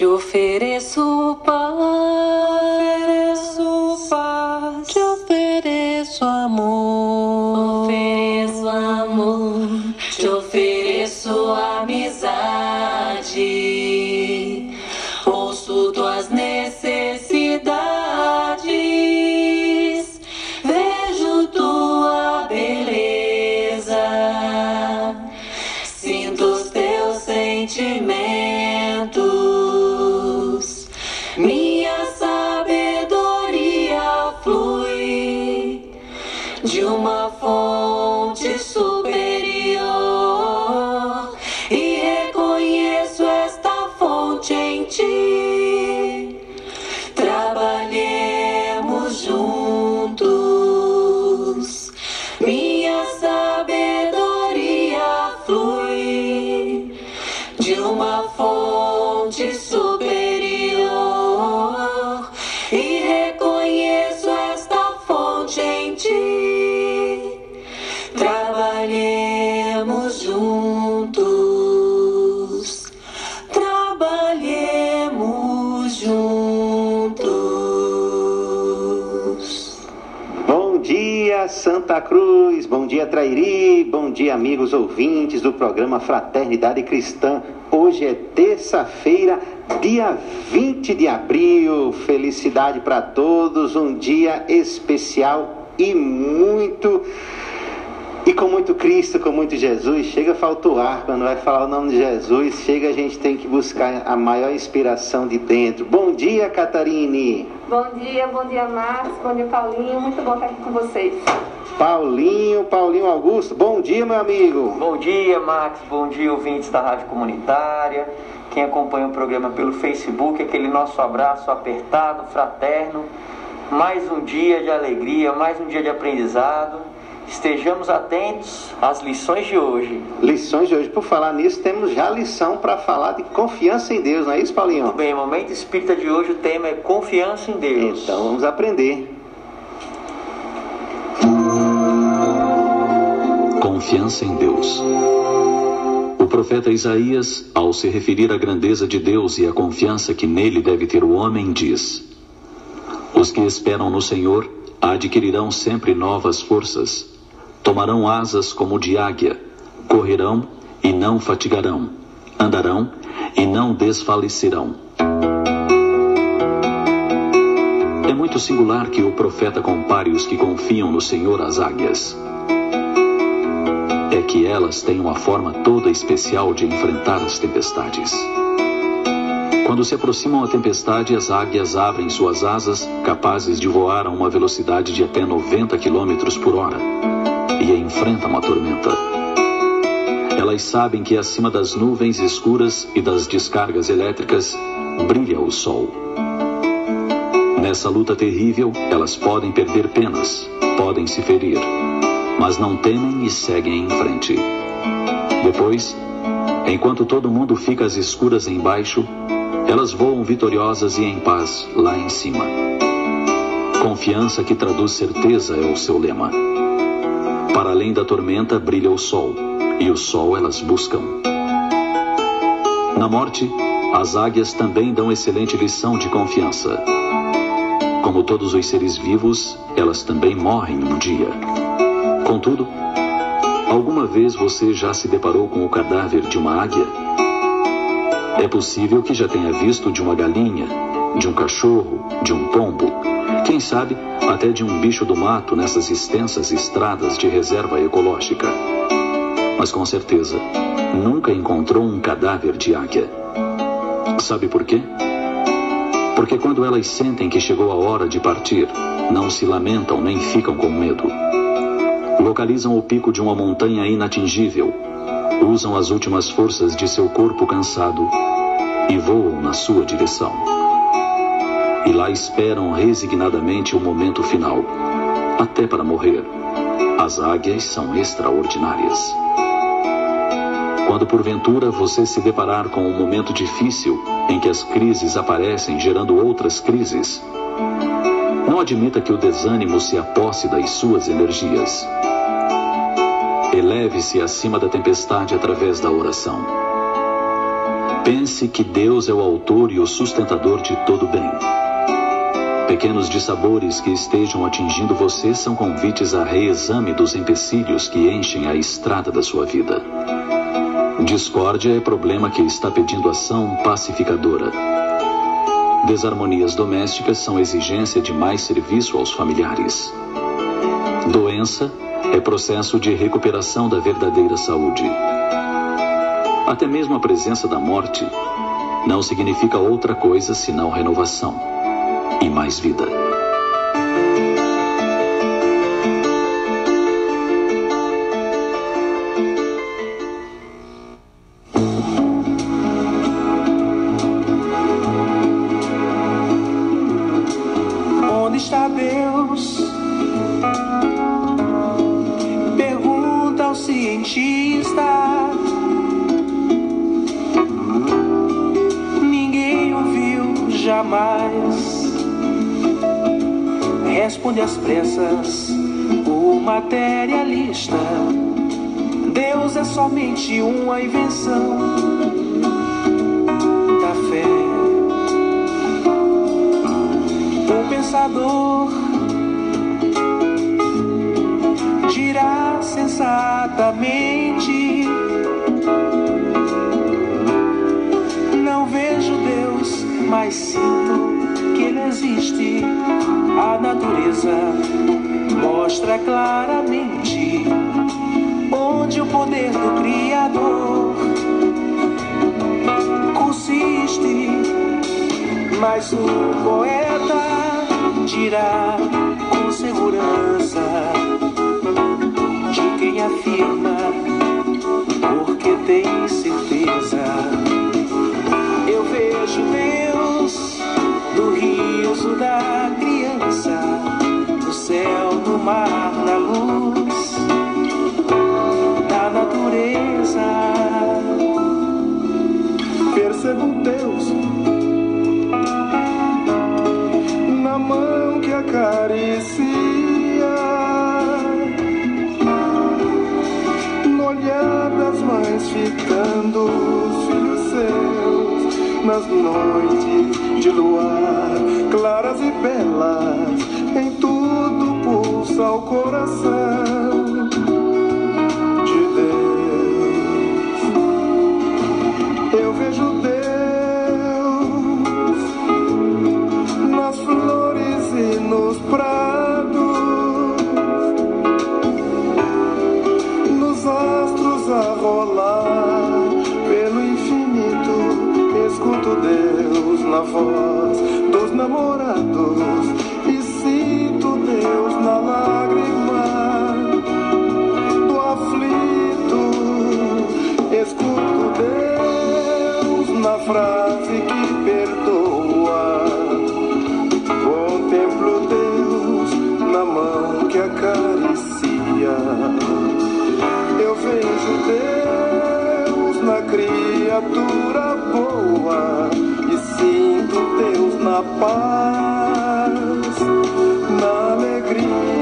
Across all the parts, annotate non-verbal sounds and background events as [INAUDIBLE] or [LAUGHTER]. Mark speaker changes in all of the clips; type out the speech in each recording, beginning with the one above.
Speaker 1: Te ofereço paz,
Speaker 2: Trairi. Bom dia, amigos ouvintes do programa Fraternidade Cristã. Hoje é terça-feira, dia 20 de abril. Felicidade para todos. Um dia especial e muito. E com muito Cristo, com muito Jesus, chega falta o ar quando vai falar o nome de Jesus, chega a gente tem que buscar a maior inspiração de dentro. Bom dia, Catarine.
Speaker 3: Bom dia, bom dia, Marcos, bom dia, Paulinho. Muito bom estar aqui com vocês.
Speaker 2: Paulinho, Paulinho Augusto, bom dia, meu amigo.
Speaker 4: Bom dia, Max. Bom dia, ouvintes da Rádio Comunitária. Quem acompanha o programa pelo Facebook, aquele nosso abraço apertado, fraterno. Mais um dia de alegria, mais um dia de aprendizado. Estejamos atentos às lições de hoje.
Speaker 2: Lições de hoje. Por falar nisso, temos já lição para falar de confiança em Deus, não é isso, Paulinho?
Speaker 4: Muito bem, momento espírita de hoje, o tema é confiança em Deus.
Speaker 2: Então vamos aprender.
Speaker 5: Confiança em Deus. O profeta Isaías, ao se referir à grandeza de Deus e à confiança que nele deve ter o homem, diz: Os que esperam no Senhor adquirirão sempre novas forças, tomarão asas como de águia, correrão e não fatigarão, andarão e não desfalecerão. É muito singular que o profeta compare os que confiam no Senhor às águias é que elas têm uma forma toda especial de enfrentar as tempestades. Quando se aproximam a tempestade, as águias abrem suas asas, capazes de voar a uma velocidade de até 90 km por hora, e enfrentam a tormenta. Elas sabem que acima das nuvens escuras e das descargas elétricas brilha o sol. Nessa luta terrível, elas podem perder penas, podem se ferir, mas não temem e seguem em frente. Depois, enquanto todo mundo fica às escuras embaixo, elas voam vitoriosas e em paz lá em cima. Confiança que traduz certeza é o seu lema. Para além da tormenta brilha o sol, e o sol elas buscam. Na morte, as águias também dão excelente lição de confiança. Como todos os seres vivos, elas também morrem um dia. Contudo, alguma vez você já se deparou com o cadáver de uma águia? É possível que já tenha visto de uma galinha, de um cachorro, de um pombo, quem sabe até de um bicho do mato nessas extensas estradas de reserva ecológica. Mas com certeza, nunca encontrou um cadáver de águia. Sabe por quê? Porque quando elas sentem que chegou a hora de partir, não se lamentam nem ficam com medo localizam o pico de uma montanha inatingível, usam as últimas forças de seu corpo cansado e voam na sua direção. E lá esperam resignadamente o momento final, até para morrer. As águias são extraordinárias. Quando porventura você se deparar com um momento difícil em que as crises aparecem gerando outras crises, não admita que o desânimo se aposse das suas energias. Eleve-se acima da tempestade através da oração. Pense que Deus é o autor e o sustentador de todo bem. Pequenos dissabores que estejam atingindo você são convites a reexame dos empecilhos que enchem a estrada da sua vida. Discórdia é problema que está pedindo ação pacificadora. Desarmonias domésticas são exigência de mais serviço aos familiares. Doença é processo de recuperação da verdadeira saúde. Até mesmo a presença da morte não significa outra coisa senão renovação e mais vida.
Speaker 6: Mas o poeta dirá
Speaker 7: nas noites de luar, claras e belas, em tudo pulsa o coração vejo Deus na criatura boa e sinto Deus na paz, na alegria.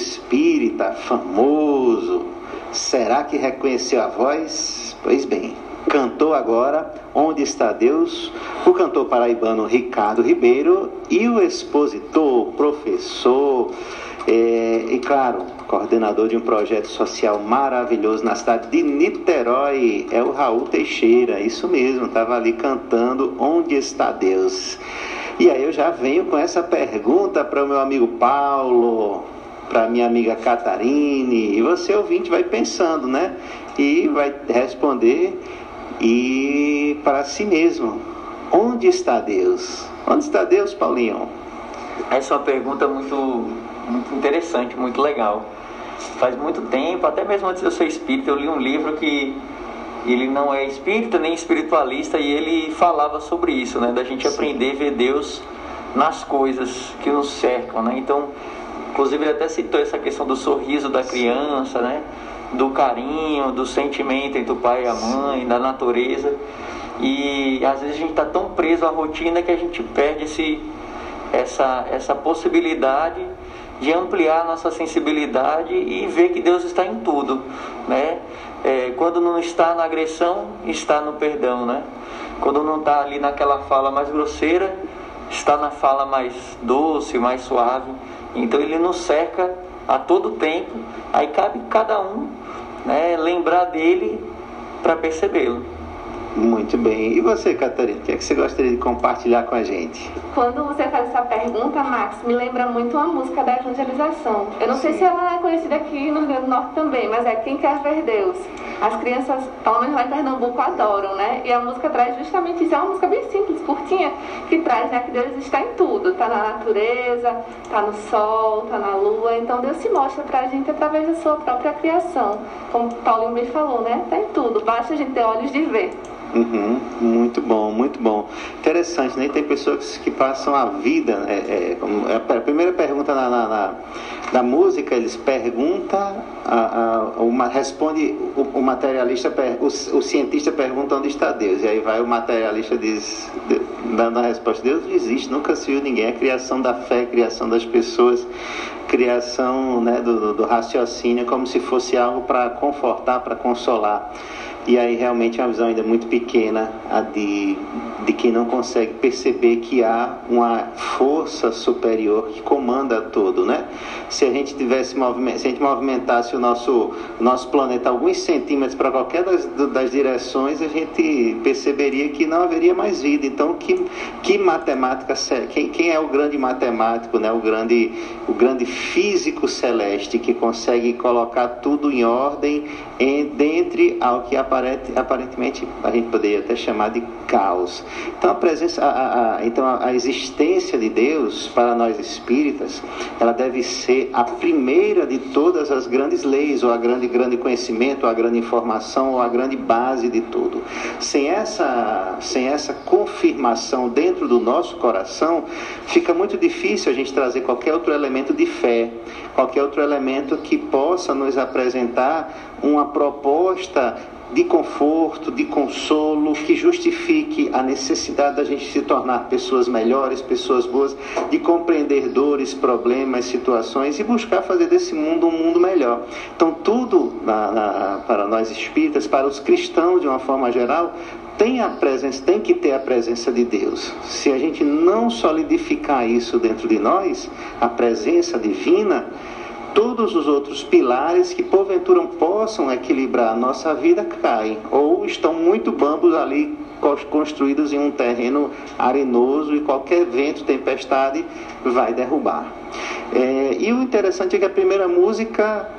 Speaker 2: Espírita famoso, será que reconheceu a voz? Pois bem, cantou agora Onde está Deus? O cantor paraibano Ricardo Ribeiro e o expositor, professor é, e, claro, coordenador de um projeto social maravilhoso na cidade de Niterói, é o Raul Teixeira, isso mesmo, estava ali cantando Onde está Deus? E aí eu já venho com essa pergunta para o meu amigo Paulo, para minha amiga Catarine, e você ouvinte vai pensando, né? E vai responder e para si mesmo. Onde está Deus? Onde está Deus, Paulinho?
Speaker 4: Essa é uma pergunta muito, muito interessante, muito legal. Faz muito tempo, até mesmo antes de eu ser espírita, eu li um livro que ele não é espírita nem espiritualista e ele falava sobre isso, né? Da gente Sim. aprender a ver Deus nas coisas que nos cercam, né? Então, inclusive ele até citou essa questão do sorriso da criança, né? do carinho, do sentimento entre o pai e a mãe, da natureza. E às vezes a gente está tão preso à rotina que a gente perde esse, essa, essa possibilidade de ampliar nossa sensibilidade e ver que Deus está em tudo, né? É, quando não está na agressão, está no perdão, né? Quando não está ali naquela fala mais grosseira, está na fala mais doce, mais suave. Então ele nos cerca a todo tempo. Aí cabe cada um né, lembrar dele para percebê-lo.
Speaker 2: Muito bem. E você, Catarina, o que, é que você gostaria de compartilhar com a gente?
Speaker 3: Quando você faz essa pergunta, Max, me lembra muito uma música da evangelização. Eu não Sim. sei se ela é conhecida aqui no Rio Grande do Norte também, mas é Quem Quer Ver Deus. As crianças, pelo menos lá em Pernambuco, adoram, né? E a música traz justamente isso. É uma música bem simples, curtinha, que traz né, que Deus está em tudo. Está na natureza, está no sol, está na lua. Então Deus se mostra para a gente através da sua própria criação. Como Paulinho me falou, né? Está em tudo. Basta a gente ter olhos de ver.
Speaker 2: Uhum, muito bom, muito bom. Interessante, né? Tem pessoas que passam a vida. É, é, é a primeira pergunta na, na, na, na música, eles perguntam, a, a, uma, responde o, o materialista, o, o, cientista pergunta onde está Deus. E aí vai o materialista diz, dando a resposta: Deus não existe, nunca se viu ninguém. É criação da fé, criação das pessoas, criação né, do, do raciocínio, como se fosse algo para confortar, para consolar. E aí realmente é uma visão ainda muito pequena a de, de quem não consegue perceber que há uma força superior que comanda tudo, né? Se a gente tivesse se a gente movimentasse o nosso, nosso planeta alguns centímetros para qualquer das, das direções, a gente perceberia que não haveria mais vida. Então, que, que matemática, quem, quem é o grande matemático, né? O grande, o grande físico celeste que consegue colocar tudo em ordem em, dentre ao que aparece aparentemente a gente poderia até chamar de caos. Então a presença, a, a, então a existência de Deus para nós espíritas, ela deve ser a primeira de todas as grandes leis, ou a grande grande conhecimento, ou a grande informação, ou a grande base de tudo. Sem essa, sem essa confirmação dentro do nosso coração, fica muito difícil a gente trazer qualquer outro elemento de fé, qualquer outro elemento que possa nos apresentar uma proposta de conforto, de consolo, que justifique a necessidade da gente se tornar pessoas melhores, pessoas boas, de compreender dores, problemas, situações e buscar fazer desse mundo um mundo melhor. Então, tudo na, na, para nós espíritas, para os cristãos de uma forma geral, tem a presença, tem que ter a presença de Deus. Se a gente não solidificar isso dentro de nós, a presença divina, todos os outros pilares que porventura possam equilibrar a nossa vida caem ou estão muito bambos ali construídos em um terreno arenoso e qualquer vento, tempestade vai derrubar. É, e o interessante é que a primeira música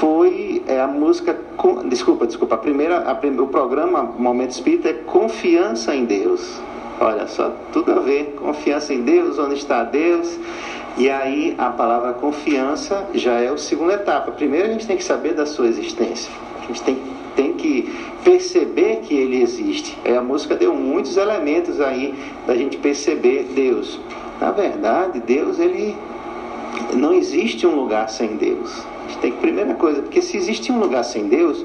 Speaker 2: foi é, a música desculpa desculpa a primeira a, o programa Momento Espírita é confiança em Deus olha só tudo a ver confiança em Deus onde está Deus e aí a palavra confiança já é a segunda etapa. Primeiro a gente tem que saber da sua existência. A gente tem, tem que perceber que ele existe. É, a música deu muitos elementos aí da gente perceber Deus. Na verdade, Deus ele não existe um lugar sem Deus. A gente tem que primeira coisa, porque se existe um lugar sem Deus,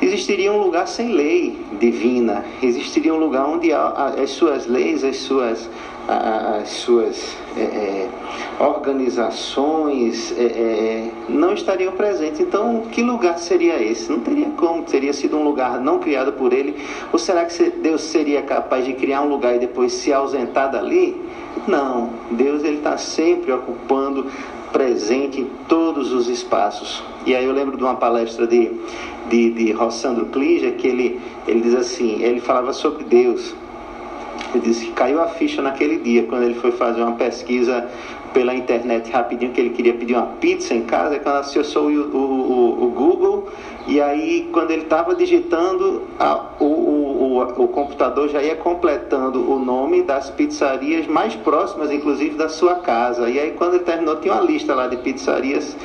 Speaker 2: existiria um lugar sem lei divina, existiria um lugar onde as suas leis, as suas as suas é, é, organizações é, é, não estariam presentes. Então, que lugar seria esse? Não teria como. Teria sido um lugar não criado por ele. Ou será que Deus seria capaz de criar um lugar e depois se ausentar dali? Não. Deus está sempre ocupando presente em todos os espaços. E aí eu lembro de uma palestra de, de, de Rossandro Klinger que ele, ele diz assim, ele falava sobre Deus. Ele disse que caiu a ficha naquele dia, quando ele foi fazer uma pesquisa pela internet rapidinho, que ele queria pedir uma pizza em casa, quando acessou o, o, o, Google, e aí quando ele estava digitando, a, o, o, o, computador já ia completando o nome das pizzarias mais próximas, inclusive da sua casa. E aí quando ele terminou, tinha uma lista lá de pizzarias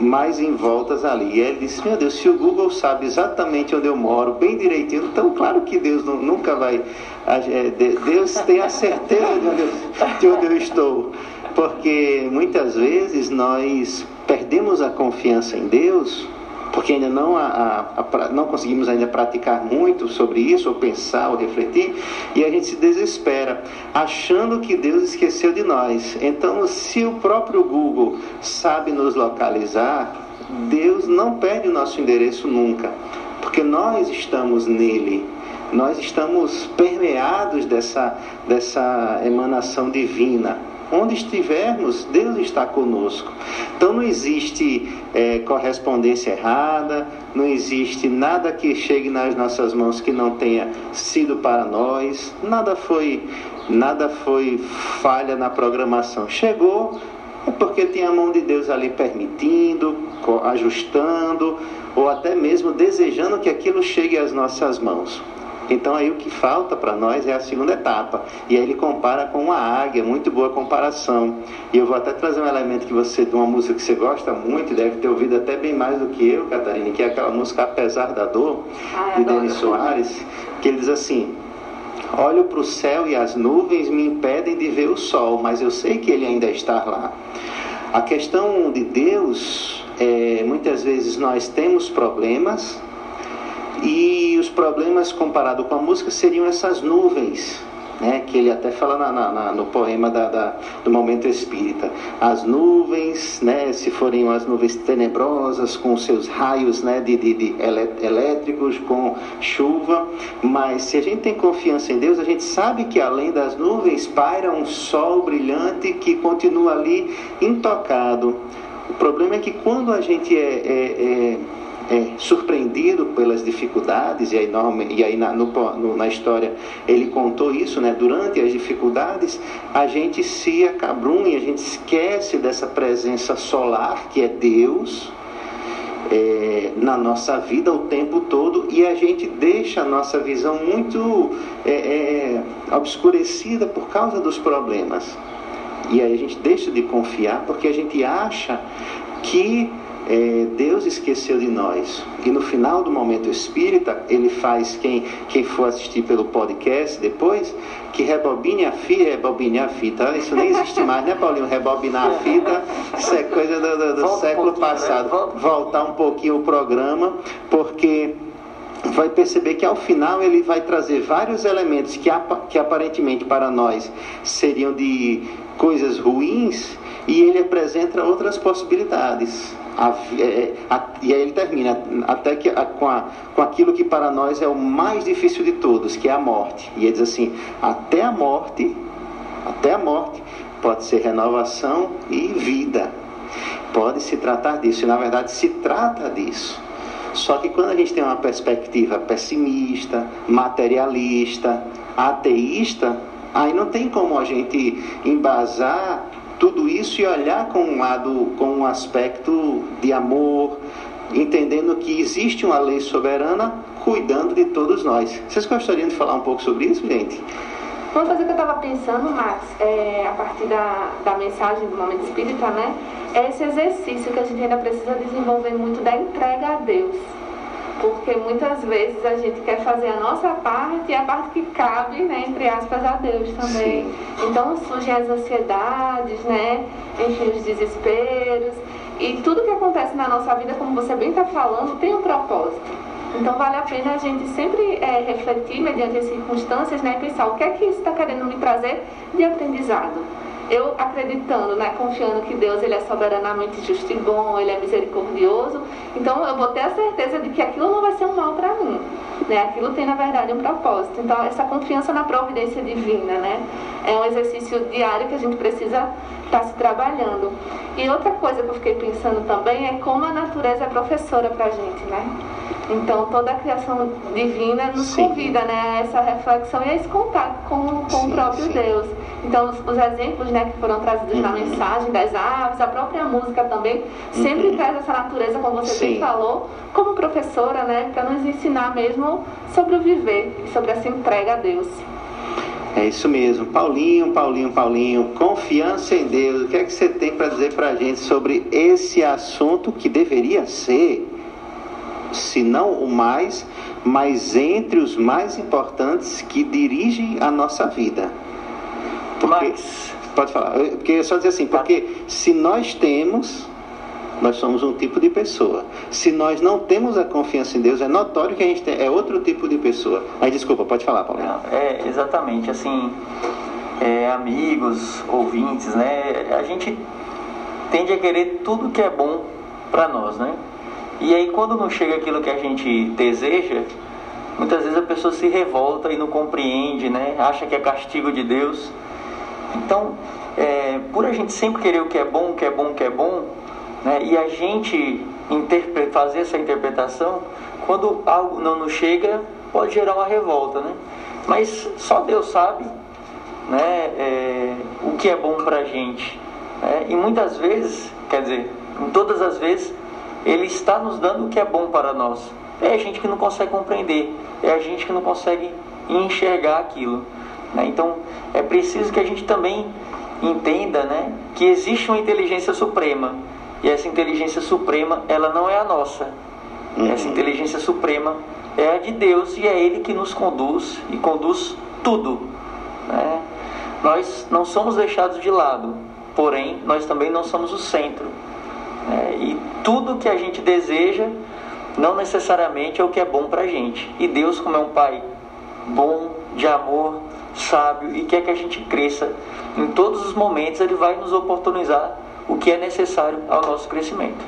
Speaker 2: mais em voltas ali. E ele disse, meu Deus, se o Google sabe exatamente onde eu moro, bem direitinho, então claro que Deus nu- nunca vai. é, de- Deus tem a certeza de onde, eu, de onde eu estou. Porque muitas vezes nós perdemos a confiança em Deus porque ainda não, a, a- a não conseguimos ainda praticar muito sobre isso, ou pensar, ou refletir, e a gente se desespera, achando que Deus esqueceu de nós. Então, se o próprio Google sabe nos localizar, Deus não perde o nosso endereço nunca, porque nós estamos nele. Nós estamos permeados dessa, dessa emanação divina. Onde estivermos, Deus está conosco. Então não existe eh, correspondência errada, não existe nada que chegue nas nossas mãos que não tenha sido para nós. Nada foi, nada foi falha na programação. Chegou é porque tem a mão de Deus ali permitindo, ajustando, ou até mesmo desejando que aquilo chegue às nossas mãos. Então aí o que falta para nós é a segunda etapa. E aí ele compara com uma águia, muito boa comparação. E eu vou até trazer um elemento que você, de uma música que você gosta muito, e deve ter ouvido até bem mais do que eu, Catarina, que é aquela música Apesar da Dor,
Speaker 3: Ai,
Speaker 2: de. Denis Soares, que ele diz assim, Olho para o céu e as nuvens me impedem de ver o sol, mas eu sei que ele ainda está lá. A questão de Deus, é, muitas vezes nós temos problemas, e os problemas comparado com a música seriam essas nuvens, né, que ele até fala na, na- no poema da, da- do momento espírita. As nuvens, né, se forem as nuvens tenebrosas, com seus raios né, de, de- de elé- elétricos, com chuva, mas se a gente tem confiança em Deus, a gente sabe que além das nuvens paira um sol brilhante que continua ali intocado. O problema é que quando a gente é, é- é- é surpreendido pelas dificuldades, e aí, e aí na, no no- na história ele contou isso, né? durante as dificuldades, a gente se acabrunha, a gente esquece dessa presença solar que é Deus. é, na nossa vida o tempo todo e a gente deixa a nossa visão muito é, é, obscurecida por causa dos problemas. E aí a gente deixa de confiar porque a gente acha que é, Deus esqueceu de nós. E no final do momento espírita, ele faz, quem, quem for assistir pelo podcast depois, que rebobine a fita, rebobine a fita. Isso nem existe mais, né, Paulinho? Rebobinar a fita, isso é coisa do, do- do
Speaker 4: um
Speaker 2: século
Speaker 4: pouquinho, né?
Speaker 2: passado.
Speaker 4: Volta.
Speaker 2: Voltar um pouquinho o programa, porque vai perceber que ao final ele vai trazer vários elementos que, apa- que aparentemente para nós seriam de coisas ruins e ele apresenta outras possibilidades. A vi- é, a- e aí ele termina até que com, a- com aquilo que para nós é o mais difícil de todos, que é a morte. E ele diz assim: até a morte, até a morte pode ser renovação e vida. Pode se tratar disso, e na verdade se trata disso. Só que quando a gente tem uma perspectiva pessimista, materialista, ateísta, aí não tem como a gente embasar tudo isso e olhar com um lado, com um aspecto de amor, entendendo que existe uma lei soberana cuidando de todos nós. Vocês gostariam de falar um pouco sobre isso, gente?
Speaker 3: Uma coisa que eu estava pensando, Max, é, a partir da, da mensagem do Momento Espírita, né? É esse exercício que a gente ainda precisa desenvolver muito da entrega a Deus. Porque muitas vezes a gente quer fazer a nossa parte e a parte que cabe, né, entre aspas, a Deus também. Então surgem as ansiedades, né? Enfim, os desesperos. E tudo que acontece na nossa vida, como você bem está falando, tem um propósito. Então vale a pena a gente sempre é, refletir mediante as circunstâncias, né, e pensar o que é que isso está querendo me trazer de aprendizado eu acreditando, né, confiando que Deus ele é soberanamente justo e bom, ele é misericordioso, então eu vou ter a certeza de que aquilo não vai ser um mal para mim, né? Aquilo tem na verdade um propósito. Então essa confiança na providência divina, né, é um exercício diário que a gente precisa estar tá se trabalhando. E outra coisa que eu fiquei pensando também é como a natureza é professora para a gente, né? Então toda a criação divina nos sim. convida, né, a essa reflexão e a esse contato com, com sim, o próprio sim. Deus. Então os, os exemplos né, que foram trazidos uhum. na mensagem das aves, a própria música também, sempre uhum. traz essa natureza, como você bem falou, como professora, né, para nos ensinar mesmo sobre o viver, sobre essa entrega a Deus.
Speaker 2: É isso mesmo. Paulinho, Paulinho, Paulinho, confiança em Deus. O que é que você tem para dizer para a gente sobre esse assunto que deveria ser, se não o mais, mas entre os mais importantes que dirigem a nossa vida? Porque... Mas Pode falar. Porque é só dizer assim, porque se nós temos, nós somos um tipo de pessoa. Se nós não temos a confiança em Deus, é notório que a gente é outro tipo de pessoa. Mas desculpa, pode falar, Paulo.
Speaker 4: É, exatamente, assim, é, amigos, ouvintes, né? A gente tende a querer tudo que é bom para nós, né? E aí quando não chega aquilo que a gente deseja, muitas vezes a pessoa se revolta e não compreende, né? Acha que é castigo de Deus. Então, é, por a gente sempre querer o que é bom, o que é bom, o que é bom, né, e a gente fazer essa interpretação, quando algo não nos chega, pode gerar uma revolta, né? Mas só Deus sabe né, é, o que é bom para a gente. Né? E muitas vezes, quer dizer, todas as vezes, Ele está nos dando o que é bom para nós. É a gente que não consegue compreender, é a gente que não consegue enxergar aquilo. Né? Então, é preciso que a gente também entenda né, que existe uma inteligência suprema. E essa inteligência suprema, ela não é a nossa. Uhum. Essa inteligência suprema é a de Deus e é Ele que nos conduz e conduz tudo. Né? Nós não somos deixados de lado, porém, nós também não somos o centro. Né? E tudo que a gente deseja não necessariamente é o que é bom para a gente. E Deus, como é um Pai bom, de amor, sábio e quer que a gente cresça em todos os momentos, ele vai nos oportunizar o que é necessário ao nosso crescimento.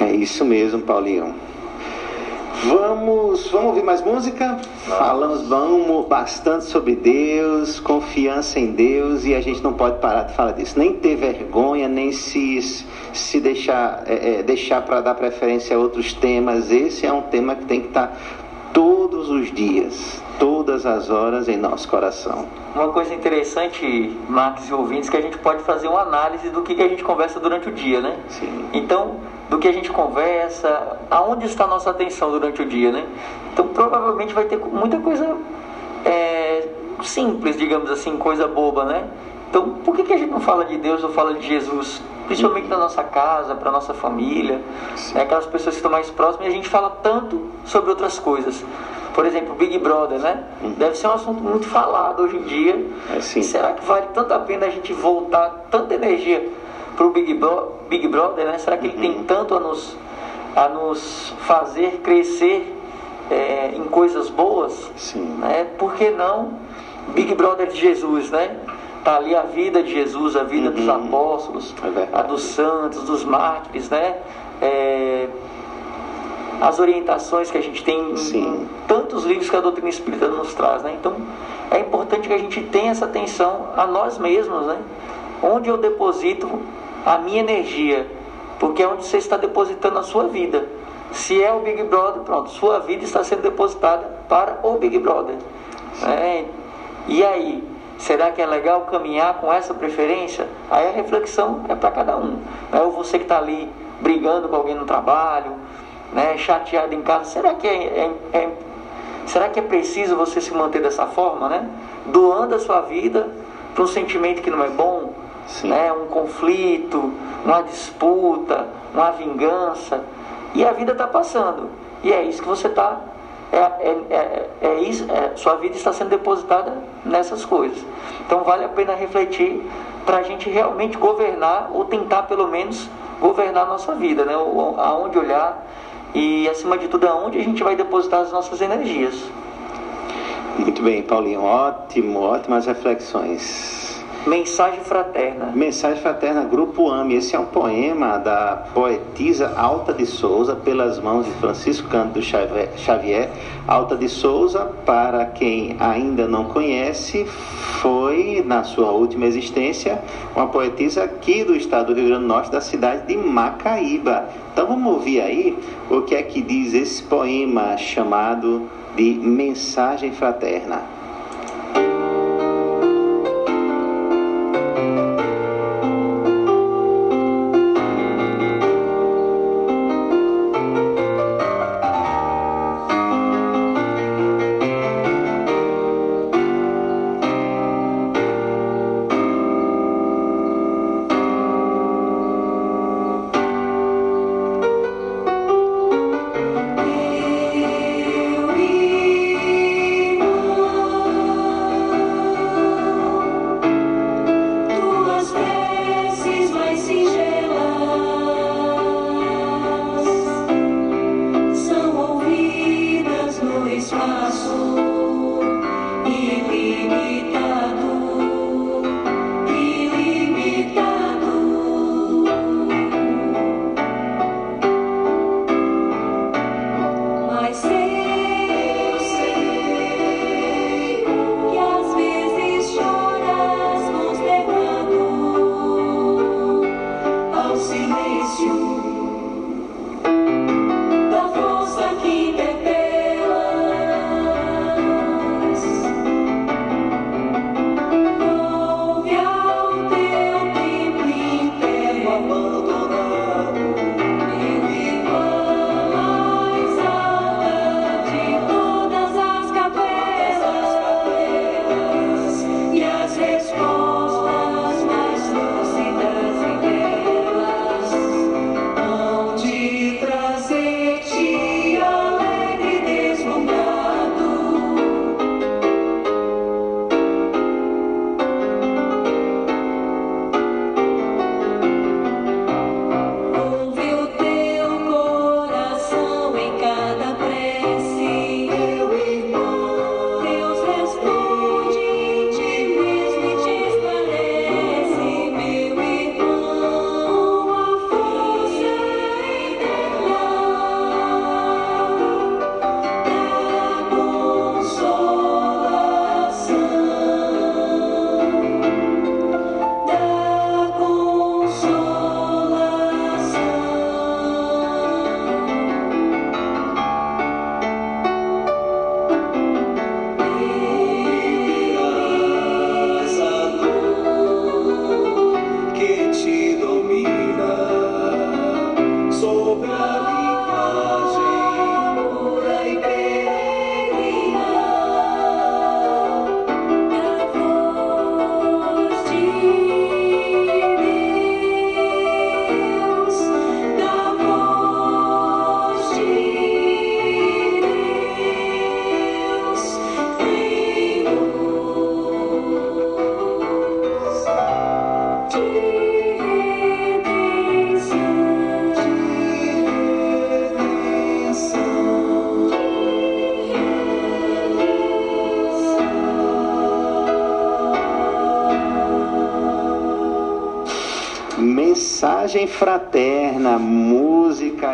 Speaker 2: É isso mesmo, Paulinho. Vamos, vamos ouvir mais música? Falamos vamos, bastante sobre Deus, confiança em Deus e a gente não pode parar de falar disso. Nem ter vergonha, nem se, se deixar, é, é, deixar para dar preferência a outros temas. Esse é um tema que tem que estar todos os dias, todas as horas em nosso coração.
Speaker 4: Uma coisa interessante, Max e ouvintes, que a gente pode fazer uma análise do que, a gente conversa durante o dia, né?
Speaker 2: Sim.
Speaker 4: Então, do que a gente conversa, aonde está a nossa atenção durante o dia, né? Então, provavelmente vai ter muita coisa é, simples, digamos assim, coisa boba, né? Então, por que, que a gente não fala de Deus ou fala de Jesus? Principalmente na nossa casa, para nossa família, né? aquelas pessoas que estão mais próximas, e a gente fala tanto sobre outras coisas. Por exemplo, Big Brother, né? Uhum. Deve ser um assunto muito falado hoje em dia.
Speaker 2: É,
Speaker 4: será que vale tanto a pena a gente voltar tanta energia para o Big, Bro Big Brother, né? Será que ele tem uhum. tanto a nos, a nos fazer crescer é, em coisas boas?
Speaker 2: Sim.
Speaker 4: Né? Por que não Big Brother de Jesus, né? Está ali a vida de Jesus, a vida uhum. dos apóstolos, é a dos santos, dos mártires, né? É, as orientações que a gente tem em tantos livros que a doutrina espírita nos traz, né? Então, é importante que a gente tenha essa atenção a nós mesmos, né? Onde eu deposito a minha energia, porque é onde você está depositando a sua vida. Se é o Big Brother, pronto, sua vida está sendo depositada para o Big Brother. É, e aí, Será que é legal caminhar com essa preferência? Aí a reflexão é para cada um. É Ou você que está ali brigando com alguém no trabalho, né, chateado em casa, será que é, é, é, será que é preciso você se manter dessa forma, né? Doando a sua vida para um sentimento que não é bom, né? um conflito, uma disputa, uma vingança. E a vida está passando. E é isso que você está é, é, é, é isso, é, sua vida está sendo depositada nessas coisas. Então vale a pena refletir para a gente realmente governar ou tentar pelo menos governar a nossa vida, né? aonde olhar e, acima de tudo, aonde a gente vai depositar as nossas energias.
Speaker 1: Muito bem, Paulinho. Ótimo, ótimas reflexões.
Speaker 4: Mensagem fraterna.
Speaker 1: Mensagem fraterna, Grupo AME. Esse é um poema da poetisa Alta de Souza, pelas mãos de Francisco Cândido Xavier. Alta de Souza, para quem ainda não conhece, foi, na sua última existência, uma poetisa aqui do estado do Rio Grande do Norte, da cidade de Macaíba. Então vamos ouvir aí o que é que diz esse poema chamado de Mensagem Fraterna.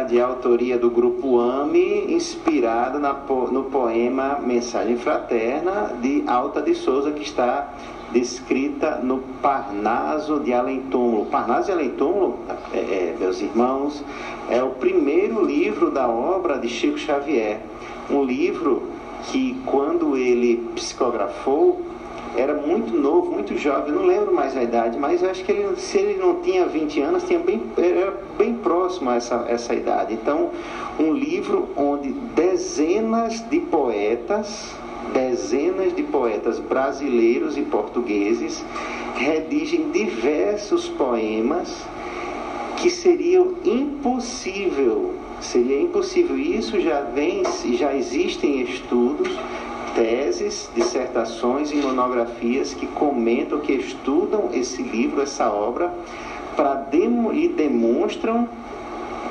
Speaker 1: De autoria do grupo AME, inspirada no poema Mensagem Fraterna de Alta de Souza, que está descrita no Parnaso de Além Túmulo. Parnaso de Além Túmulo, é, é, meus irmãos, é o primeiro livro da obra de Chico Xavier. Um livro que, quando ele psicografou, era muito novo, muito jovem, não lembro mais a idade, mas acho que ele, se ele não tinha 20 anos, tinha bem, era bem próximo a essa, essa idade. Então, um livro onde dezenas de poetas, dezenas de poetas brasileiros e portugueses redigem diversos poemas que seriam impossível, seria impossível. Isso já vem, já existem estudos teses, dissertações e monografias que comentam, que estudam esse livro, essa obra, para demo, e demonstram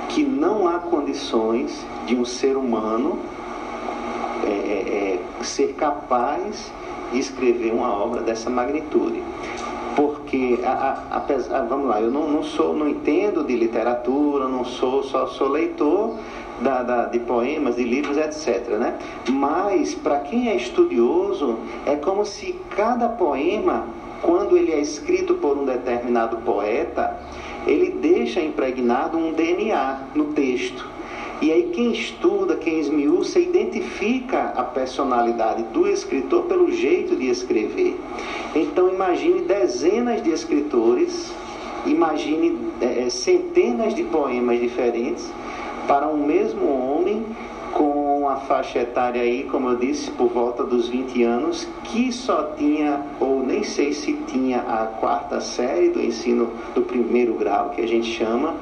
Speaker 2: que não há condições de um ser humano é, é, é ser capaz de escrever uma obra dessa magnitude. Porque, a, a, a, vamos lá, eu não, não, sou, não entendo de literatura, não sou, só sou leitor da, da, de poemas, de livros, etc. Né? Mas, para quem é estudioso, é como se cada poema, quando ele é escrito por um determinado poeta, ele deixa impregnado um DNA no texto. E aí quem estuda, quem esmiuça, identifica a personalidade do escritor pelo jeito de escrever. Então imagine dezenas de escritores, imagine é, centenas de poemas diferentes para um mesmo homem com uma faixa etária aí, como eu disse, por volta dos 20 anos, que só tinha, ou nem sei se tinha a quarta série do ensino do primeiro grau, que a gente chama,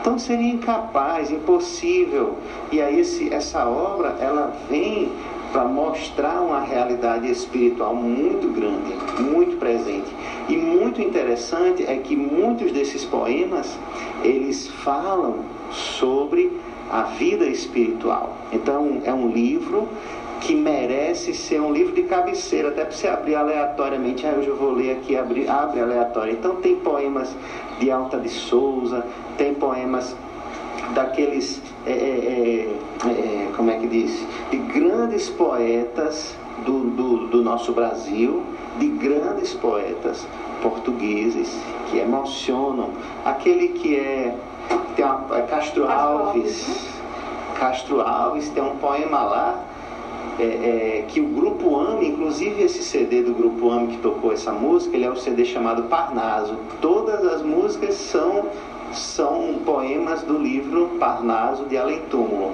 Speaker 2: então seria incapaz, impossível. E aí esse, essa obra, ela vem para mostrar uma realidade espiritual muito grande, muito presente. E muito interessante é que muitos desses poemas, eles falam sobre a vida espiritual. Então é um livro que merece ser um livro de cabeceira, até para você abrir aleatoriamente. Ah, hoje eu vou ler aqui, abre, abre aleatório. Então tem poemas de Alta de Souza, tem poemas daqueles, é, é, é, é, como é que diz, de grandes poetas do, do, do nosso Brasil, de grandes poetas portugueses que emocionam. Aquele que é, tem uma, é Castro Alves, Castro Alves tem um poema lá é, é, que o Grupo AME, inclusive esse CD do Grupo AME que tocou essa música, ele é o um CD chamado Parnaso. Todas as músicas são, são poemas do livro Parnaso de Além Túmulo.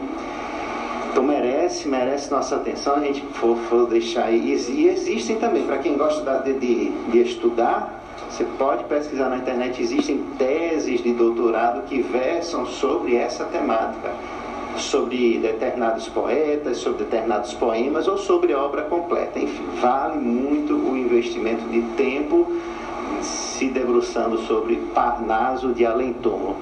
Speaker 2: Então merece, merece nossa atenção, a gente for, for deixar aí. E existem também, para quem gosta de, de, de estudar, você pode pesquisar na internet, existem teses de doutorado que versam sobre essa temática sobre determinados poetas, sobre determinados poemas ou sobre obra completa. Enfim, vale muito o investimento de tempo se debruçando sobre Parnaso de Além Túmulo.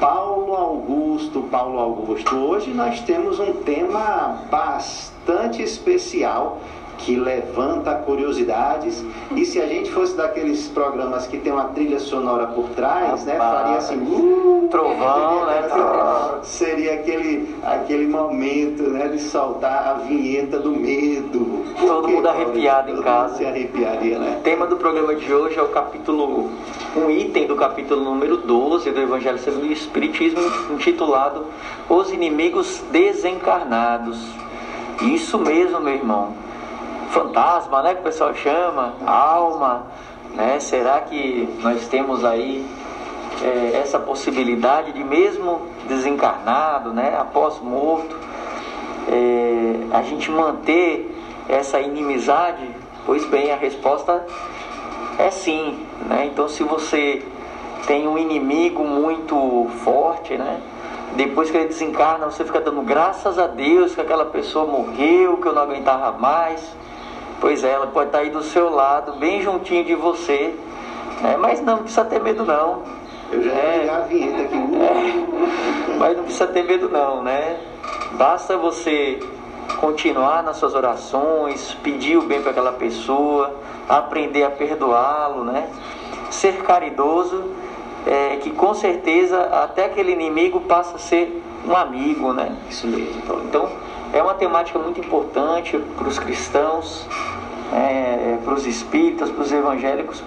Speaker 2: Paulo Augusto, Paulo Augusto. Hoje nós temos um tema bastante especial que levanta curiosidades. E se a gente fosse daqueles programas que tem uma trilha sonora por trás, né? Faria assim, uh,
Speaker 4: trovão, né? [LAUGHS]
Speaker 2: Seria aquele, aquele momento, né? De soltar a vinheta do medo.
Speaker 4: Todo Porque, mundo arrepiado
Speaker 2: todo
Speaker 4: em casa.
Speaker 2: se arrepiaria, né?
Speaker 4: O tema do programa de hoje é o capítulo, um item do capítulo número 12 do Evangelho segundo o Espiritismo, intitulado Os Inimigos Desencarnados. Isso mesmo, meu irmão fantasma, né, que o pessoal chama, alma, né? Será que nós temos aí é, essa possibilidade de mesmo desencarnado, né, após morto, é, a gente manter essa inimizade? Pois bem, a resposta é sim, né? Então, se você tem um inimigo muito forte, né? Depois que ele desencarna, você fica dando graças a Deus que aquela pessoa morreu, que eu não aguentava mais. Pois é, ela pode estar aí do seu lado, bem juntinho de você, né? mas não precisa ter medo não.
Speaker 2: Eu já é, a vinheta aqui. [LAUGHS]
Speaker 4: É, mas não precisa ter medo não, né? Basta você continuar nas suas orações, pedir o bem para aquela pessoa, aprender a perdoá-lo, né? Ser caridoso, é, que com certeza até aquele inimigo passa a ser um amigo, né?
Speaker 2: Isso mesmo.
Speaker 4: Então, é uma temática muito importante para os cristãos, é, para os espíritas, para os evangélicos,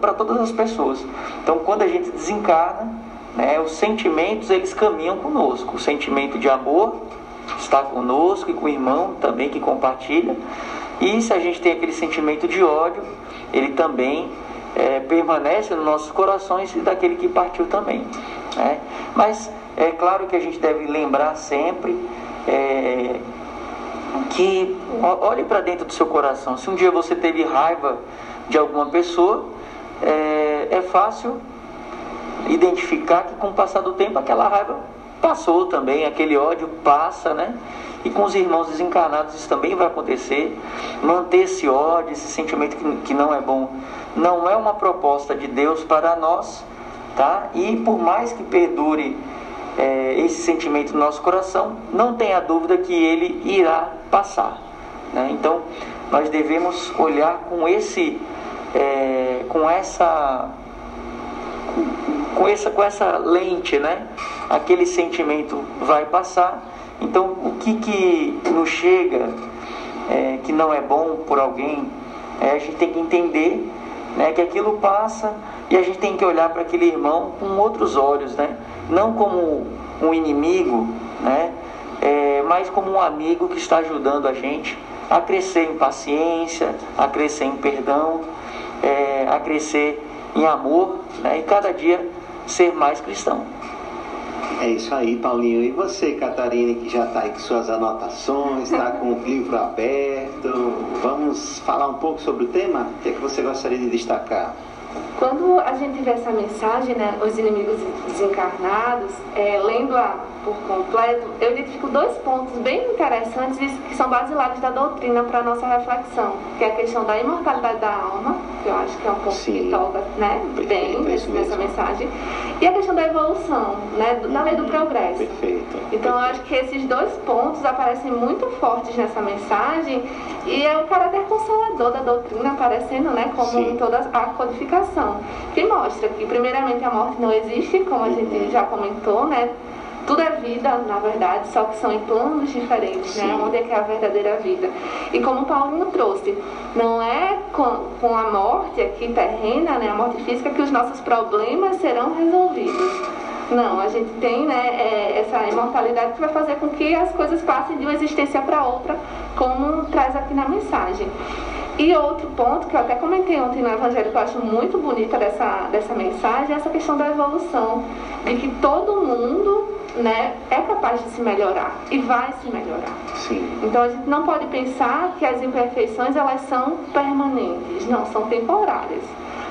Speaker 4: para todas as pessoas. Então, quando a gente desencarna, né, os sentimentos eles caminham conosco. O sentimento de amor está conosco e com o irmão também que compartilha. E se a gente tem aquele sentimento de ódio, ele também é, permanece nos nossos corações e daquele que partiu também. Né? Mas é claro que a gente deve lembrar sempre é, que olhe para dentro do seu coração. Se um dia você teve raiva de alguma pessoa, é, é fácil identificar que com o passar do tempo aquela raiva passou também, aquele ódio passa, né? E com os irmãos desencarnados isso também vai acontecer. Manter esse ódio, esse sentimento que, não é bom, não é uma proposta de Deus para nós, tá? E por mais que perdure é, esse sentimento no nosso coração, não tenha dúvida que ele irá passar. Né? Então, nós devemos olhar com esse, é, com essa, com essa, com essa lente, né? Aquele sentimento vai passar. Então, o que que nos chega é, que não é bom por alguém, é, a gente tem que entender né, que aquilo passa e a gente tem que olhar para aquele irmão com outros olhos, né? Não como um inimigo, né? É, mas como um amigo que está ajudando a gente a crescer em paciência, a crescer em perdão, é, a crescer em amor né? e cada dia ser mais cristão.
Speaker 2: É isso aí, Paulinho. E você, Catarina, que já está aí com suas anotações, está com o livro aberto. Vamos falar um pouco sobre o tema? O que, é que você gostaria de destacar?
Speaker 3: Quando a gente vê essa mensagem, né, os inimigos desencarnados, é, lendo-a por completo, eu identifico dois pontos bem interessantes que são basilares da doutrina para a nossa reflexão, que é a questão da imortalidade da alma, que eu acho que é um ponto
Speaker 2: Sim.
Speaker 3: que toca né, bem nesse- nessa mensagem, e a questão da evolução, né, na lei do progresso.
Speaker 2: Perfeito.
Speaker 3: Então eu acho que esses dois pontos aparecem muito fortes nessa mensagem e é o caráter consolador da doutrina aparecendo, né, como
Speaker 2: Sim.
Speaker 3: em toda a codificação, que mostra que primeiramente a morte não existe, como a gente já comentou, né? Tudo é vida, na verdade, só que são em planos diferentes, né? Onde é que é a verdadeira vida. E como o Paulinho trouxe, não é com, com a morte aqui terrena, né, a morte física, que os nossos problemas serão resolvidos. Não, a gente tem né, é, essa imortalidade que vai fazer com que as coisas passem de uma existência para outra, como traz aqui na mensagem. E outro ponto que eu até comentei ontem no Evangelho que eu acho muito bonita dessa, dessa mensagem é essa questão da evolução. De que todo mundo né, é capaz de se melhorar e vai se melhorar.
Speaker 2: Sim.
Speaker 3: Então a gente não pode pensar que as imperfeições elas são permanentes, não, são temporárias.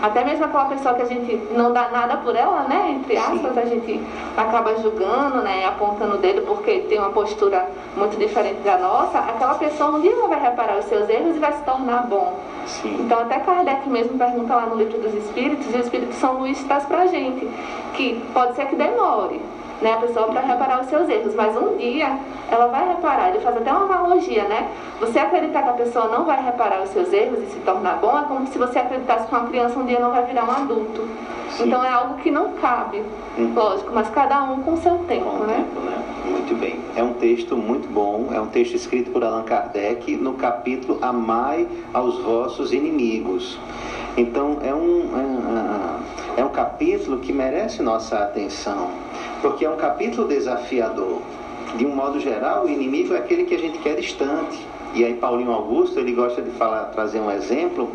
Speaker 3: Até mesmo aquela pessoa que a gente não dá nada por ela, né? Entre aspas, a gente acaba julgando, né? Apontando o dedo porque tem uma postura muito diferente da nossa. Aquela pessoa um dia ela vai reparar os seus erros e vai se tornar bom.
Speaker 2: Sim.
Speaker 3: Então até Kardec mesmo pergunta lá no livro dos Espíritos, e o Espírito São Luís traz pra gente, que pode ser que demore, né, a pessoa para reparar os seus erros, mas um dia ela vai reparar, ele faz até uma analogia, né? Você acreditar que a pessoa não vai reparar os seus erros e se tornar bom é como se você acreditasse que uma criança um dia não vai virar um adulto.
Speaker 2: Sim.
Speaker 3: Então é algo que não cabe,
Speaker 2: Hum.
Speaker 3: lógico, mas cada um com seu tempo,
Speaker 2: Com
Speaker 3: né?
Speaker 2: tempo, né? Muito bem. É um texto muito bom, é um texto escrito por Allan Kardec no capítulo Amai aos vossos inimigos. Então é um, é, é um capítulo que merece nossa atenção, porque é um capítulo desafiador. De um modo geral, o inimigo é aquele que a gente quer distante. E aí Paulinho Augusto, ele gosta de falar, trazer um exemplo,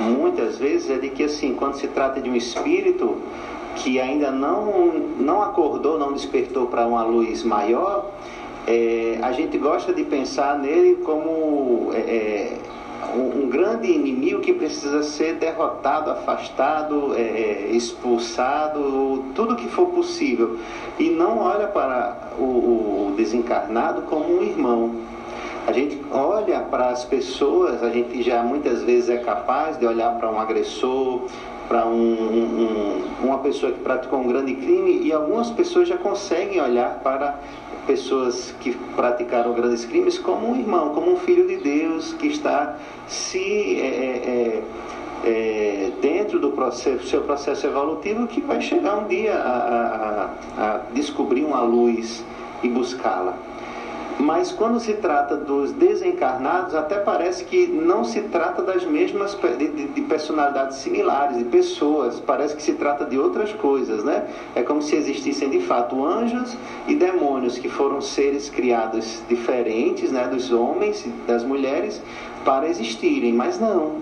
Speaker 2: muitas vezes é de que assim, quando se trata de um espírito que ainda não, não acordou, não despertou para uma luz maior, é, a gente gosta de pensar nele como é, é, um, grande inimigo que precisa ser derrotado, afastado, é, expulsado, tudo que for possível. E não olha para o, o desencarnado como um irmão. A gente olha para as pessoas, a gente já muitas vezes é capaz de olhar para um agressor, para um, um, uma pessoa que praticou um grande crime, e algumas pessoas já conseguem olhar para pessoas que praticaram grandes crimes como um irmão, como um filho de Deus que está se é, é, é, dentro do processo, seu processo evolutivo que vai chegar um dia a, a, a descobrir uma luz e buscá-la. Mas quando se trata dos desencarnados, até parece que não se trata das mesmas de, de, de, personalidades similares, de pessoas. Parece que se trata de outras coisas, né? É como se existissem de fato anjos e demônios que foram seres criados diferentes, né, dos homens das mulheres para existirem. Mas não.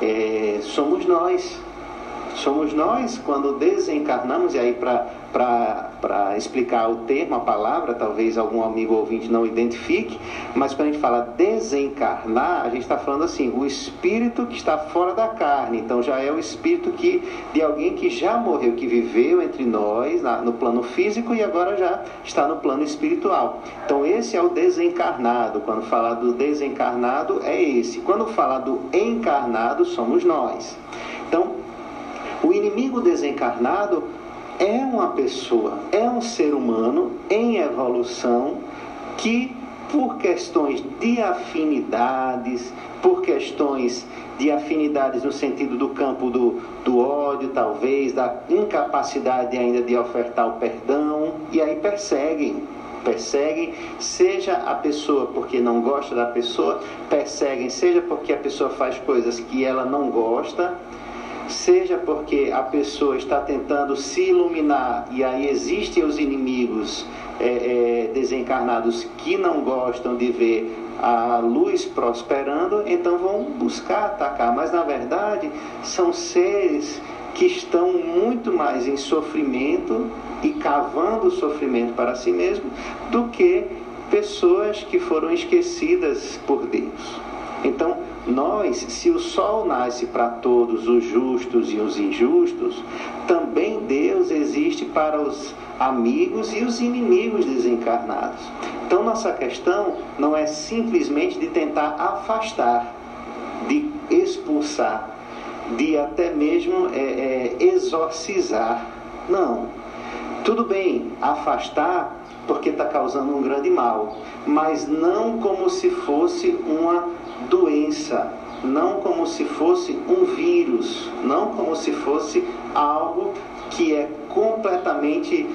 Speaker 2: É, somos nós. Somos nós quando desencarnamos, e aí para explicar o termo, a palavra, talvez algum amigo ouvinte não identifique, mas quando a gente fala desencarnar, a gente está falando assim, o espírito que está fora da carne, então já é o espírito que, de alguém que já morreu, que viveu entre nós na, no plano físico e agora já está no plano espiritual. Então esse é o desencarnado, quando falar do desencarnado é esse, quando falar do encarnado somos nós. Então, o inimigo desencarnado é uma pessoa, é um ser humano em evolução que, por questões de afinidades, por questões de afinidades no sentido do campo do, do ódio, talvez, da incapacidade ainda de ofertar o perdão, e aí perseguem. Perseguem, seja a pessoa porque não gosta da pessoa, perseguem, seja porque a pessoa faz coisas que ela não gosta, seja porque a pessoa está tentando se iluminar e aí existem os inimigos é, é, desencarnados que não gostam de ver a luz prosperando, então vão buscar atacar. Mas na verdade são seres que estão muito mais em sofrimento e cavando sofrimento para si mesmo do que pessoas que foram esquecidas por Deus. Então, nós, se o sol nasce para todos os justos e os injustos, também Deus existe para os amigos e os inimigos desencarnados. Então, nossa questão não é simplesmente de tentar afastar, de expulsar, de até mesmo é, é, exorcizar. Não. Tudo bem, afastar porque está causando um grande mal, mas não como se fosse uma doença, não como se fosse um vírus, não como se fosse algo que é completamente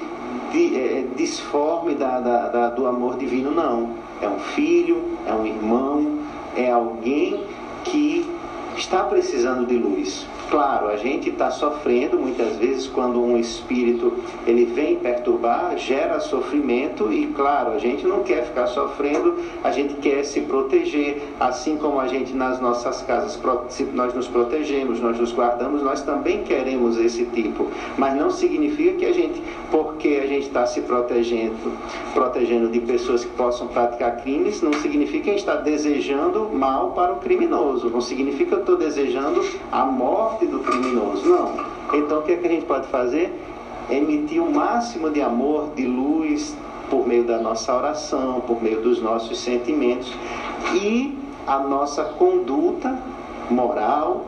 Speaker 2: de, é, disforme da, da, da, do amor divino, não. É um filho, é um irmão, é alguém que está precisando de luz. Claro, a gente está sofrendo muitas vezes quando um espírito ele vem perturbar, gera sofrimento e claro, a gente não quer ficar sofrendo, a gente quer se proteger, assim como a gente nas nossas casas nós nos protegemos, nós nos guardamos, nós também queremos esse tipo, mas não significa que a gente, porque a gente está se protegendo, protegendo de pessoas que possam praticar crimes, não significa que a gente está desejando mal para o criminoso, não significa que eu estou desejando a morte morte do criminoso. Não. Então o que, é que a gente pode fazer? Emitir o máximo de amor, de luz, por meio da nossa oração, por meio dos nossos sentimentos. E a nossa conduta moral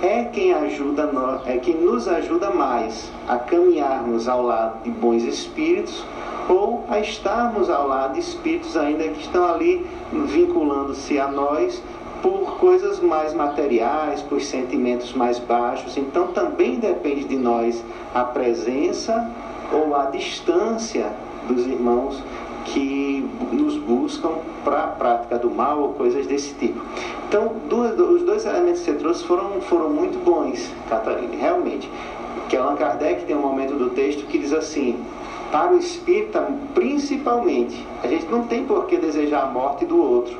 Speaker 2: é quem ajuda é quem nos ajuda mais a caminharmos ao lado de bons espíritos ou a estarmos ao lado de espíritos ainda que estão ali vinculando-se a nós por coisas mais materiais, por sentimentos mais baixos. Então também depende de nós a presença ou a distância dos irmãos que nos buscam para a prática do mal ou coisas desse tipo. Então, duas, os dois elementos que você trouxe foram, foram muito bons, Catarina, realmente. Que Allan Kardec tem um momento do texto que diz assim: para o espírita, principalmente, a gente não tem por que desejar a morte do outro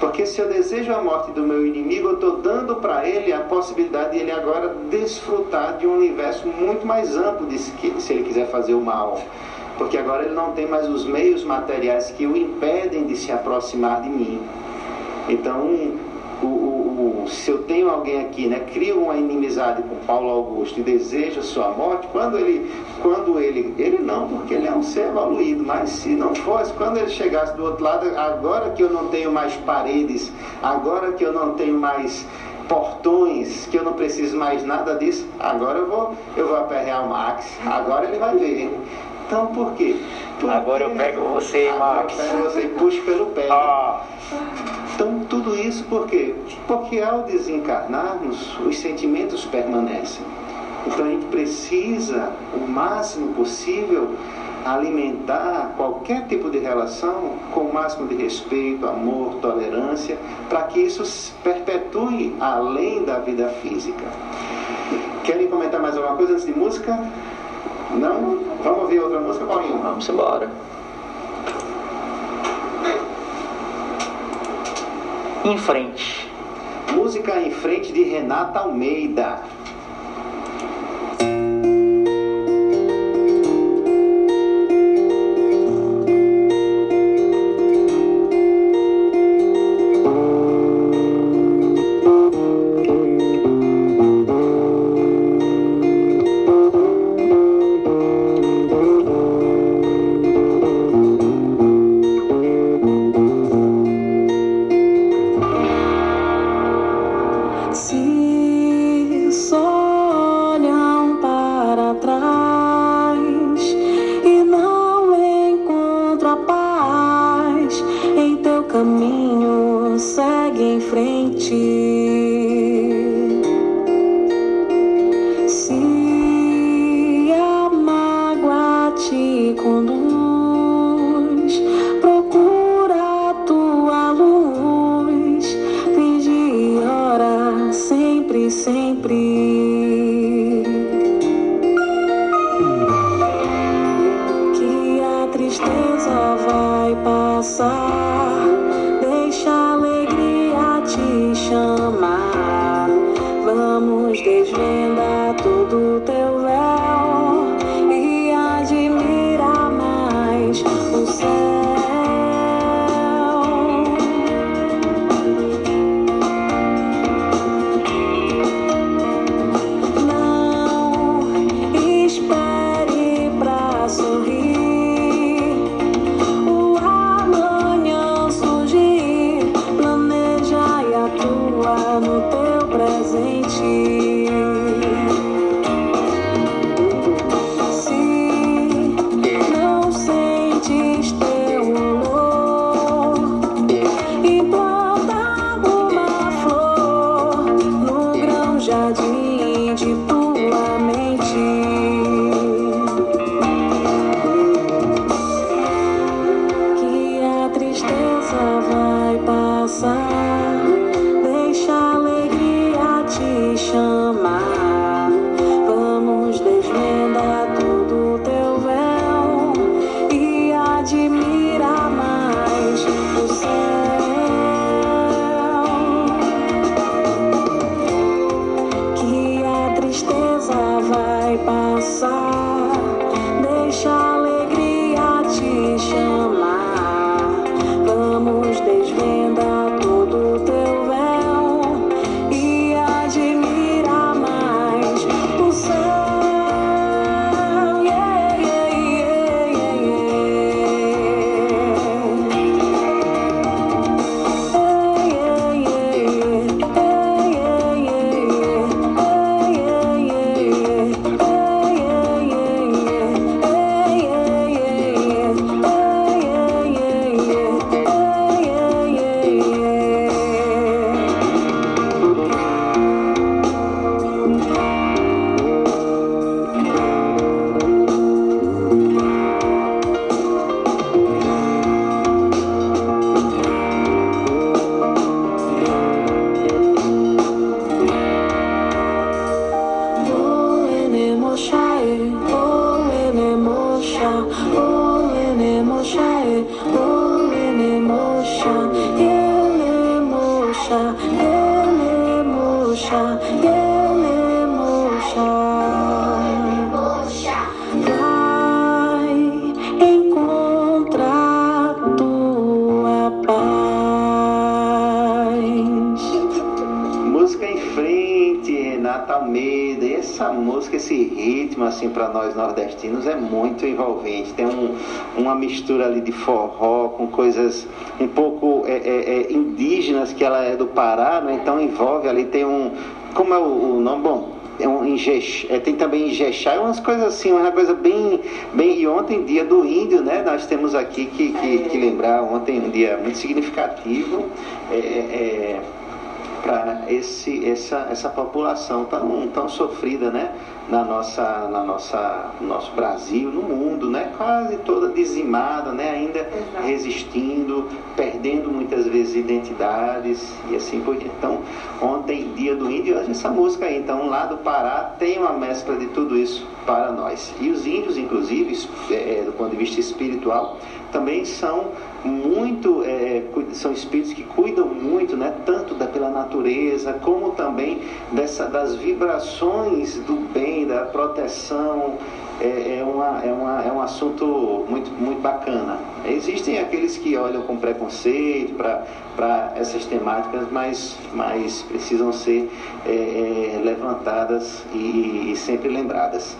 Speaker 2: porque se eu desejo a morte do meu inimigo, eu estou dando para ele a possibilidade de ele agora desfrutar de um universo muito mais amplo de se ele quiser fazer o mal. Porque agora ele não tem mais os meios materiais que o impedem de se aproximar de mim. Então, se eu tenho alguém aqui, né, cria uma inimizade com Paulo Augusto e deseja sua morte, quando ele, quando ele, ele não, porque ele é um ser evoluído, mas se não fosse, quando ele chegasse do outro lado, agora que eu não tenho mais paredes, agora que eu não tenho mais portões, que eu não preciso mais nada disso, agora eu vou, eu vou aperrear o Max, agora ele vai ver. Então por quê?
Speaker 4: Agora eu pego você, Max.
Speaker 2: Eu pego você e puxo pelo pé.
Speaker 4: Ah.
Speaker 2: Então, tudo isso por quê? Porque ao desencarnarmos, os sentimentos permanecem. Então, a gente precisa, o máximo possível, alimentar qualquer tipo de relação com o máximo de respeito, amor, tolerância, para que isso perpetue além da vida física. Querem comentar mais alguma coisa antes de música? Não? Vamos ouvir outra música, Paulinho?
Speaker 4: Vamos embora. Em frente.
Speaker 2: Música em frente de Renata Almeida. Nós nordestinos é muito envolvente. Tem um, uma mistura ali de forró com coisas um pouco é, é, é, indígenas, que ela é do Pará, né? Então envolve ali, tem um. Como é o, o nome? Bom. É um Injex, é, tem também Injexá, é umas coisas assim, uma coisa bem, bem. E ontem, dia do índio, né? Nós temos aqui que, que, que lembrar, ontem um dia muito significativo. É, é, para esse essa essa população tão tão sofrida né na nossa na nossa no nosso Brasil no mundo né? Quase toda dizimada né? Ainda
Speaker 3: Exato.
Speaker 2: resistindo perdendo muitas vezes identidades e assim por diante. Então ontem dia do índio hoje essa música aí. Então lá do Pará tem uma mescla de tudo isso para nós. E os índios inclusive é, do ponto de vista espiritual também são muito é, cu- são espíritos que cuidam muito né tanto da pela natureza como também dessa das vibrações do bem da proteção é, é, uma, é, uma, é um assunto muito, muito bacana. Existem aqueles que olham com preconceito para essas temáticas, mas, mas precisam ser é, é, levantadas e, e sempre lembradas.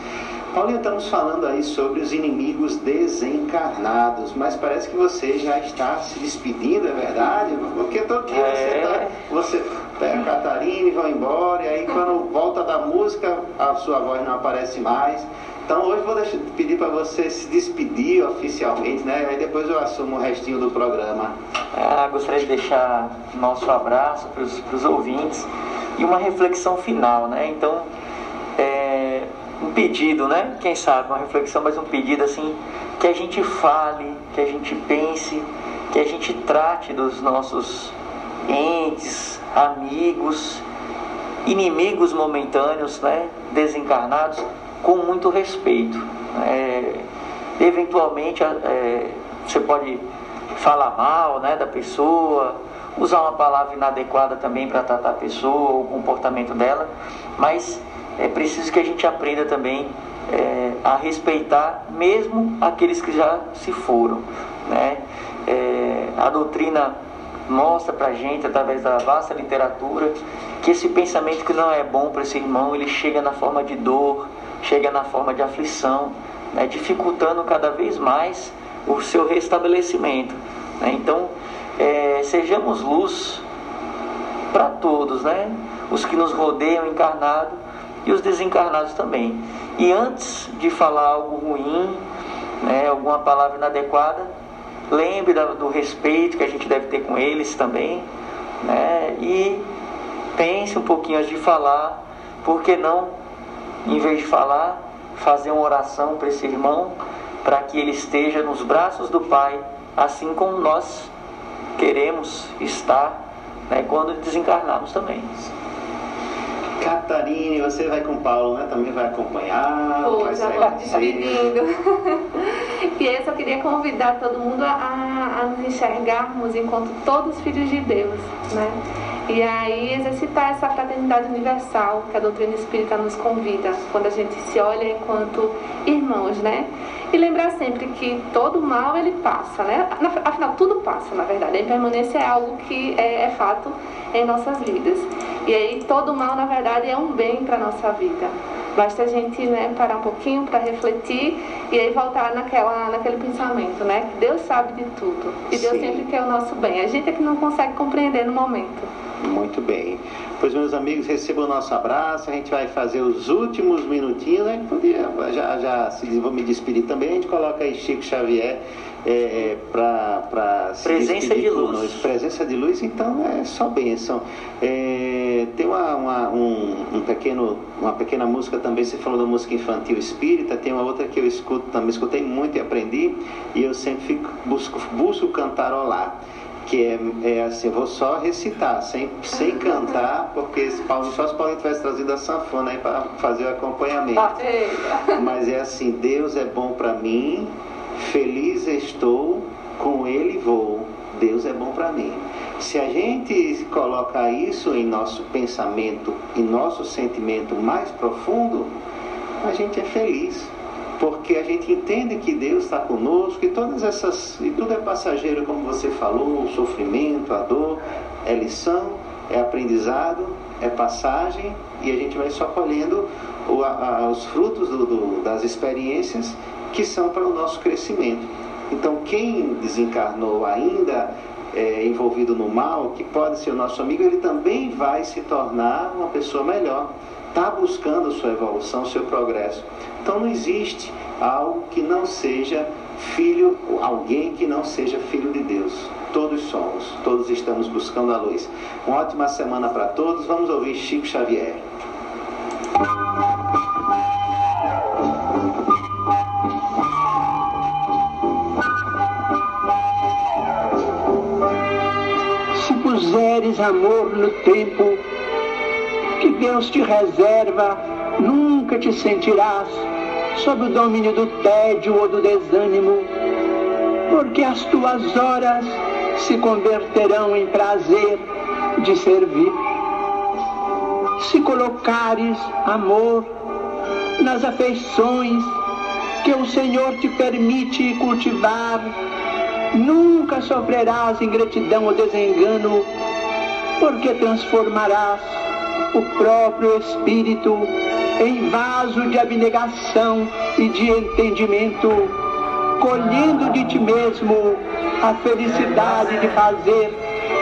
Speaker 2: Paulinho, estamos falando aí sobre os inimigos desencarnados, mas parece que você já está se despedindo, é verdade? Porque todo dia você,
Speaker 4: É.
Speaker 2: tá, você pega a Catarina e vai embora, e aí quando volta da música, a sua voz não aparece mais. Então hoje vou deixar, pedir para você se despedir oficialmente, né? Aí depois eu assumo o restinho do programa.
Speaker 4: Ah, gostaria de deixar nosso abraço para os ouvintes e uma reflexão final, né? Então, um pedido, né? Quem sabe uma reflexão, mas um pedido assim que a gente fale, que a gente pense, que a gente trate dos nossos entes, amigos, inimigos momentâneos, né? Desencarnados com muito respeito. É, eventualmente é, você pode falar mal né, da pessoa, usar uma palavra inadequada também para tratar a pessoa, o comportamento dela, mas é preciso que a gente aprenda também é, a respeitar mesmo aqueles que já se foram. Né? É, a doutrina mostra para a gente, através da vasta literatura, que esse pensamento que não é bom para esse irmão, ele chega na forma de dor, chega na forma de aflição, né? dificultando cada vez mais o seu restabelecimento. Né? Então, é, sejamos luz para todos, né? os que nos rodeiam encarnado e os desencarnados também. E antes de falar algo ruim, né, alguma palavra inadequada, lembre do respeito que a gente deve ter com eles também, né, e pense um pouquinho antes de falar, porque não, em vez de falar, fazer uma oração para esse irmão, para que ele esteja nos braços do Pai, assim como nós queremos estar né, quando desencarnarmos também.
Speaker 2: Catarine, você vai com o Paulo, né? Também vai acompanhar.
Speaker 3: Pô,
Speaker 2: vai
Speaker 3: já vou
Speaker 2: você.
Speaker 3: despedindo. [LAUGHS] e eu queria convidar todo mundo a, a nos enxergarmos enquanto todos filhos de Deus, né? E aí exercitar essa fraternidade universal que a doutrina espírita nos convida, quando a gente se olha enquanto irmãos, né? E lembrar sempre que todo mal ele passa, né? Afinal, tudo passa, na verdade. A impermanência é algo que é, é fato em nossas vidas. E aí todo mal, na verdade, é um bem para nossa vida. Basta a gente né, parar um pouquinho para refletir e aí voltar naquela, naquele pensamento, né? Que Deus sabe de tudo. E Deus
Speaker 2: Sim.
Speaker 3: sempre quer o nosso bem. A gente é que não consegue compreender no momento.
Speaker 2: Muito bem. Pois, meus amigos, recebam o nosso abraço. A gente vai fazer os últimos minutinhos, né? Podia, já, já se vou me despedir também. A gente coloca aí Chico Xavier é, para se
Speaker 4: Presença de luz.
Speaker 2: Presença de luz, então é só bênção. É, tem uma, uma, um, um pequeno, uma pequena música também, você falou da música infantil espírita, tem uma outra que eu escuto também, escutei muito e aprendi, e eu sempre fico, busco, busco cantarolar que é, é assim, eu vou só recitar, sem, sem cantar, porque se Paulo, só se Paulo tivesse trazido a sanfona aí para fazer o acompanhamento. Mas é assim, Deus é bom para mim, feliz estou, com Ele vou. Deus é bom para mim. Se a gente colocar isso em nosso pensamento, em nosso sentimento mais profundo, a gente é feliz. Porque a gente entende que Deus está conosco e todas essas. E tudo é passageiro, como você falou, o sofrimento, a dor, é lição, é aprendizado, é passagem, e a gente vai só colhendo o- a- os frutos do- do- das experiências que são para o nosso crescimento. Então, quem desencarnou ainda é, envolvido no mal, que pode ser o nosso amigo, ele também vai se tornar uma pessoa melhor. Está buscando sua evolução, seu progresso. Então, não existe algo que não seja filho, alguém que não seja filho de Deus. Todos somos, todos estamos buscando a luz. Uma ótima semana para todos. Vamos ouvir Chico Xavier.
Speaker 8: Se puseres amor no tempo que Deus te reserva, nunca te sentirás sob o domínio do tédio ou do desânimo, porque as tuas horas se converterão em prazer de servir. Se colocares amor nas afeições que o Senhor te permite cultivar, nunca sofrerás ingratidão ou desengano, porque transformarás o próprio Espírito em vaso de abnegação e de entendimento, colhendo de ti mesmo a felicidade de fazer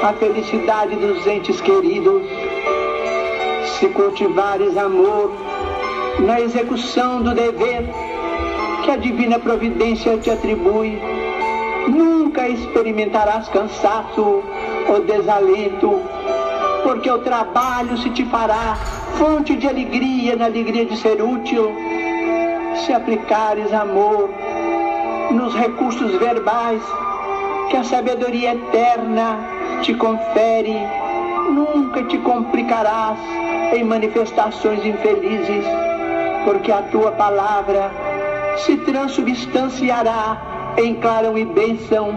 Speaker 8: a felicidade dos entes queridos. Se cultivares amor na execução do dever, que a divina providência te atribui. Nunca experimentarás cansaço ou desalento, porque o trabalho se te fará fonte de alegria na alegria de ser útil. Se aplicares amor nos recursos verbais que a sabedoria eterna te confere, nunca te complicarás em manifestações infelizes, porque a tua palavra se transubstanciará em clarão e bênção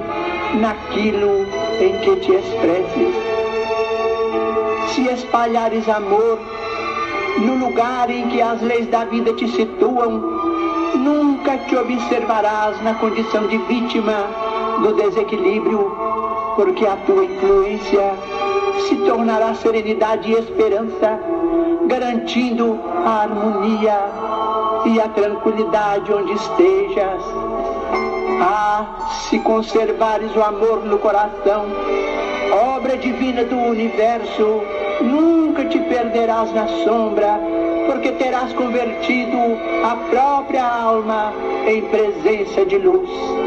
Speaker 8: naquilo em que te expresses. Se espalhares amor no lugar em que as leis da vida te situam, nunca te observarás na condição de vítima do desequilíbrio, porque a tua influência se tornará serenidade e esperança, garantindo a harmonia e a tranquilidade onde estejas. Ah, se conservares o amor no coração, obra divina do universo, nunca te perderás na sombra, porque terás convertido a própria alma em presença de luz.